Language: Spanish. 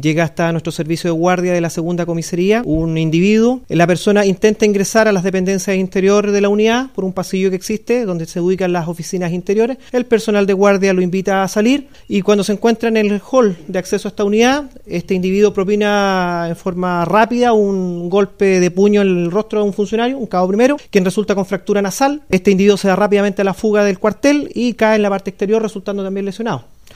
llega hasta nuestro servicio de guardia de la segunda comisaría un individuo. La persona intenta ingresar a las dependencias interiores de la unidad por un pasillo que existe donde se ubican las oficinas interiores. El personal de guardia lo invita a salir y cuando se encuentra en el hall de acceso a esta unidad, este individuo propina en forma rápida un golpe de puño en el rostro de un funcionario, un cabo primero, quien resulta con fractura nasal. Este individuo se da rápidamente a la fuga del cuartel y cae en la parte exterior resultando también lesionado.